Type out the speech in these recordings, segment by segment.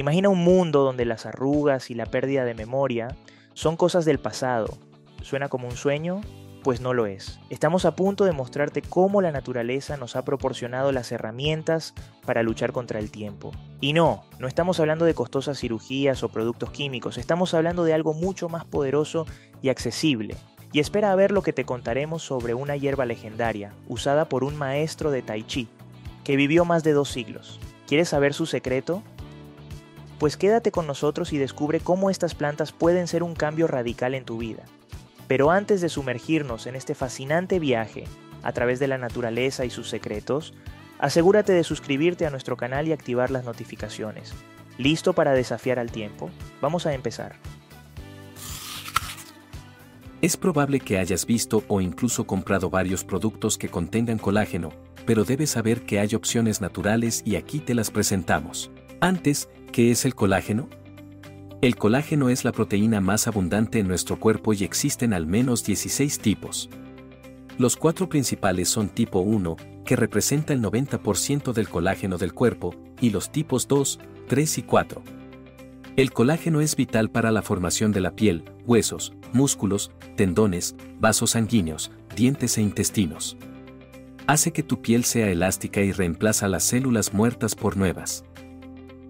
Imagina un mundo donde las arrugas y la pérdida de memoria son cosas del pasado. ¿Suena como un sueño? Pues no lo es. Estamos a punto de mostrarte cómo la naturaleza nos ha proporcionado las herramientas para luchar contra el tiempo. Y no, no estamos hablando de costosas cirugías o productos químicos, estamos hablando de algo mucho más poderoso y accesible. Y espera a ver lo que te contaremos sobre una hierba legendaria, usada por un maestro de Tai Chi, que vivió más de dos siglos. ¿Quieres saber su secreto? Pues quédate con nosotros y descubre cómo estas plantas pueden ser un cambio radical en tu vida. Pero antes de sumergirnos en este fascinante viaje a través de la naturaleza y sus secretos, asegúrate de suscribirte a nuestro canal y activar las notificaciones. ¿Listo para desafiar al tiempo? Vamos a empezar. Es probable que hayas visto o incluso comprado varios productos que contengan colágeno, pero debes saber que hay opciones naturales y aquí te las presentamos. Antes, ¿qué es el colágeno? El colágeno es la proteína más abundante en nuestro cuerpo y existen al menos 16 tipos. Los cuatro principales son tipo 1, que representa el 90% del colágeno del cuerpo, y los tipos 2, 3 y 4. El colágeno es vital para la formación de la piel, huesos, músculos, tendones, vasos sanguíneos, dientes e intestinos. Hace que tu piel sea elástica y reemplaza las células muertas por nuevas.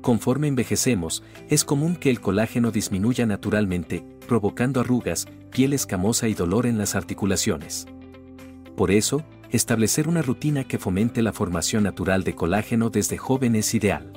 Conforme envejecemos, es común que el colágeno disminuya naturalmente, provocando arrugas, piel escamosa y dolor en las articulaciones. Por eso, establecer una rutina que fomente la formación natural de colágeno desde joven es ideal.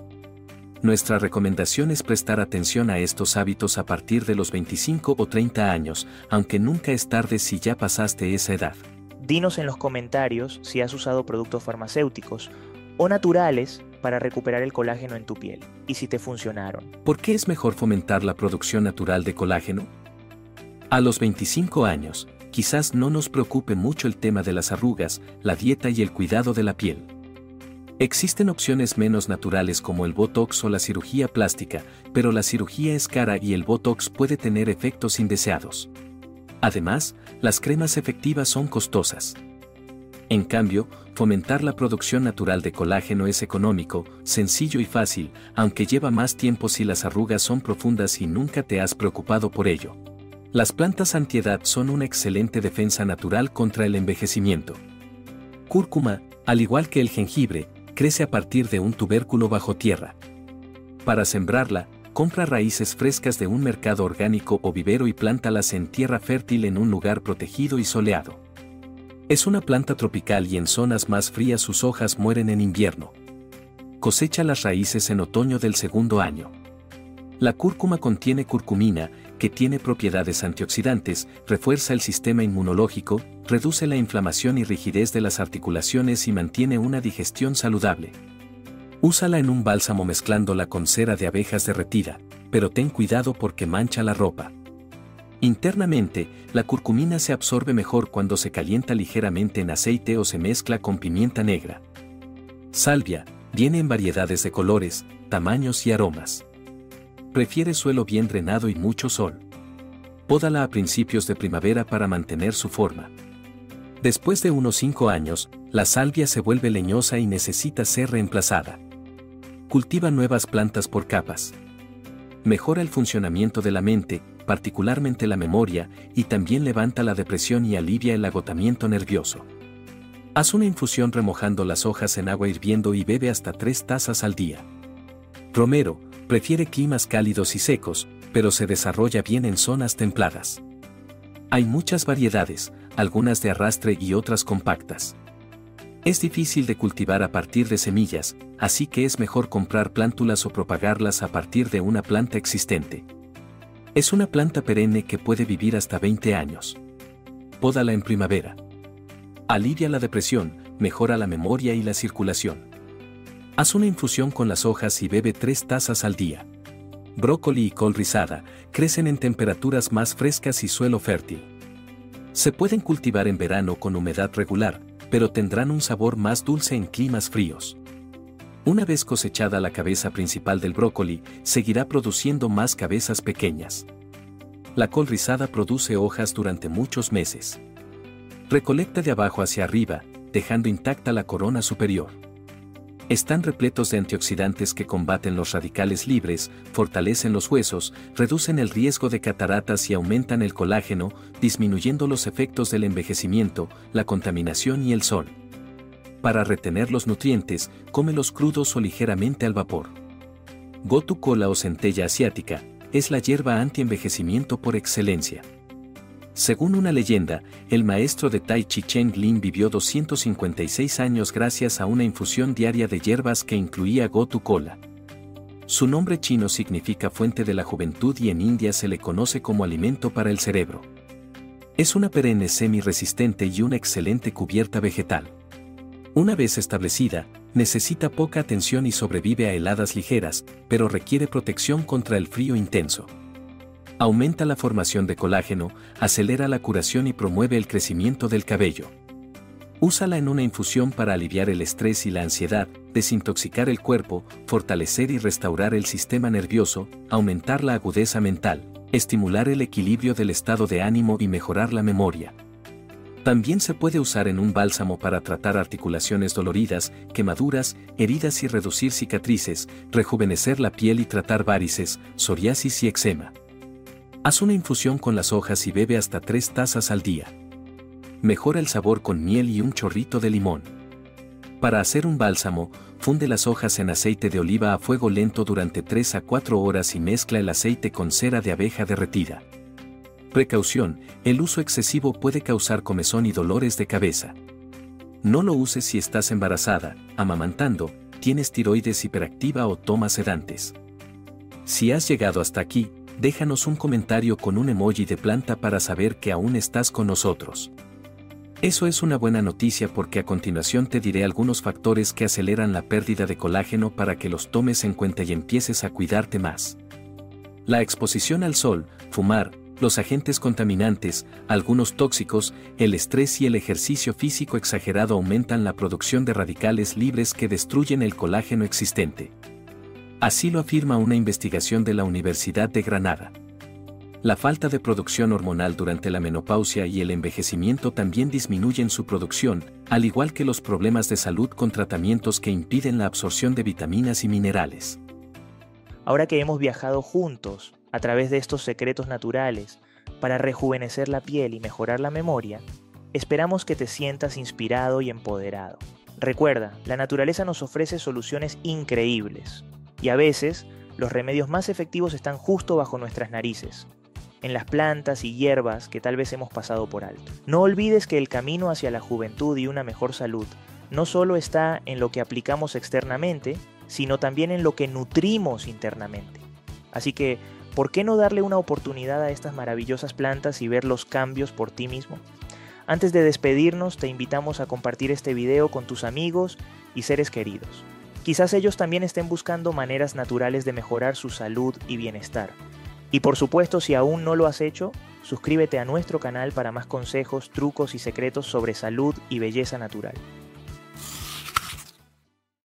Nuestra recomendación es prestar atención a estos hábitos a partir de los 25 o 30 años, aunque nunca es tarde si ya pasaste esa edad. Dinos en los comentarios si has usado productos farmacéuticos o naturales para recuperar el colágeno en tu piel y si te funcionaron. ¿Por qué es mejor fomentar la producción natural de colágeno? A los 25 años, quizás no nos preocupe mucho el tema de las arrugas, la dieta y el cuidado de la piel. Existen opciones menos naturales como el Botox o la cirugía plástica, pero la cirugía es cara y el Botox puede tener efectos indeseados. Además, las cremas efectivas son costosas. En cambio, fomentar la producción natural de colágeno es económico, sencillo y fácil, aunque lleva más tiempo si las arrugas son profundas y nunca te has preocupado por ello. Las plantas antiedad son una excelente defensa natural contra el envejecimiento. Cúrcuma, al igual que el jengibre, crece a partir de un tubérculo bajo tierra. Para sembrarla, compra raíces frescas de un mercado orgánico o vivero y plántalas en tierra fértil en un lugar protegido y soleado. Es una planta tropical y en zonas más frías sus hojas mueren en invierno. Cosecha las raíces en otoño del segundo año. La cúrcuma contiene curcumina, que tiene propiedades antioxidantes, refuerza el sistema inmunológico, reduce la inflamación y rigidez de las articulaciones y mantiene una digestión saludable. Úsala en un bálsamo mezclándola con cera de abejas derretida, pero ten cuidado porque mancha la ropa. Internamente, la curcumina se absorbe mejor cuando se calienta ligeramente en aceite o se mezcla con pimienta negra. Salvia, viene en variedades de colores, tamaños y aromas. Prefiere suelo bien drenado y mucho sol. Pódala a principios de primavera para mantener su forma. Después de unos 5 años, la salvia se vuelve leñosa y necesita ser reemplazada. Cultiva nuevas plantas por capas. Mejora el funcionamiento de la mente, particularmente la memoria, y también levanta la depresión y alivia el agotamiento nervioso. Haz una infusión remojando las hojas en agua hirviendo y bebe hasta 3 tazas al día. Romero, prefiere climas cálidos y secos, pero se desarrolla bien en zonas templadas. Hay muchas variedades, algunas de arrastre y otras compactas. Es difícil de cultivar a partir de semillas, así que es mejor comprar plántulas o propagarlas a partir de una planta existente. Es una planta perenne que puede vivir hasta 20 años. Pódala en primavera. Alivia la depresión, mejora la memoria y la circulación. Haz una infusión con las hojas y bebe 3 tazas al día. Brócoli y col rizada crecen en temperaturas más frescas y suelo fértil. Se pueden cultivar en verano con humedad regular, pero tendrán un sabor más dulce en climas fríos. Una vez cosechada la cabeza principal del brócoli, seguirá produciendo más cabezas pequeñas. La col rizada produce hojas durante muchos meses. Recolecta de abajo hacia arriba, dejando intacta la corona superior. Están repletos de antioxidantes que combaten los radicales libres, fortalecen los huesos, reducen el riesgo de cataratas y aumentan el colágeno, disminuyendo los efectos del envejecimiento, la contaminación y el sol. Para retener los nutrientes, cómelos crudos o ligeramente al vapor. Gotu cola o centella asiática es la hierba anti-envejecimiento por excelencia. Según una leyenda, el maestro de Tai Chi Cheng Lin vivió 256 años gracias a una infusión diaria de hierbas que incluía Gotu Kola. Su nombre chino significa fuente de la juventud y en India se le conoce como alimento para el cerebro. Es una perenne semi-resistente y una excelente cubierta vegetal. Una vez establecida, necesita poca atención y sobrevive a heladas ligeras, pero requiere protección contra el frío intenso aumenta la formación de colágeno, acelera la curación y promueve el crecimiento del cabello. Úsala en una infusión para aliviar el estrés y la ansiedad, desintoxicar el cuerpo, fortalecer y restaurar el sistema nervioso, aumentar la agudeza mental, estimular el equilibrio del estado de ánimo y mejorar la memoria. También se puede usar en un bálsamo para tratar articulaciones doloridas, quemaduras, heridas y reducir cicatrices, rejuvenecer la piel y tratar varices, psoriasis y eczema. Haz una infusión con las hojas y bebe hasta 3 tazas al día. Mejora el sabor con miel y un chorrito de limón. Para hacer un bálsamo, funde las hojas en aceite de oliva a fuego lento durante 3 a 4 horas y mezcla el aceite con cera de abeja derretida. Precaución, el uso excesivo puede causar comezón y dolores de cabeza. No lo uses si estás embarazada, amamantando, tienes tiroides hiperactiva o tomas sedantes. Si has llegado hasta aquí, déjanos un comentario con un emoji de planta para saber que aún estás con nosotros. Eso es una buena noticia porque a continuación te diré algunos factores que aceleran la pérdida de colágeno para que los tomes en cuenta y empieces a cuidarte más. La exposición al sol, fumar, los agentes contaminantes, algunos tóxicos, el estrés y el ejercicio físico exagerado aumentan la producción de radicales libres que destruyen el colágeno existente. Así lo afirma una investigación de la Universidad de Granada. La falta de producción hormonal durante la menopausia y el envejecimiento también disminuyen su producción, al igual que los problemas de salud con tratamientos que impiden la absorción de vitaminas y minerales. Ahora que hemos viajado juntos a través de estos secretos naturales para rejuvenecer la piel y mejorar la memoria, esperamos que te sientas inspirado y empoderado. Recuerda, la naturaleza nos ofrece soluciones increíbles, y a veces, los remedios más efectivos están justo bajo nuestras narices, en las plantas y hierbas que tal vez hemos pasado por alto. No olvides que el camino hacia la juventud y una mejor salud no solo está en lo que aplicamos externamente, sino también en lo que nutrimos internamente. Así que, ¿por qué no darle una oportunidad a estas maravillosas plantas y ver los cambios por ti mismo? Antes de despedirnos, te invitamos a compartir este video con tus amigos y seres queridos. Quizás ellos también estén buscando maneras naturales de mejorar su salud y bienestar. Y por supuesto, si aún no lo has hecho, suscríbete a nuestro canal para más consejos, trucos y secretos sobre salud y belleza natural.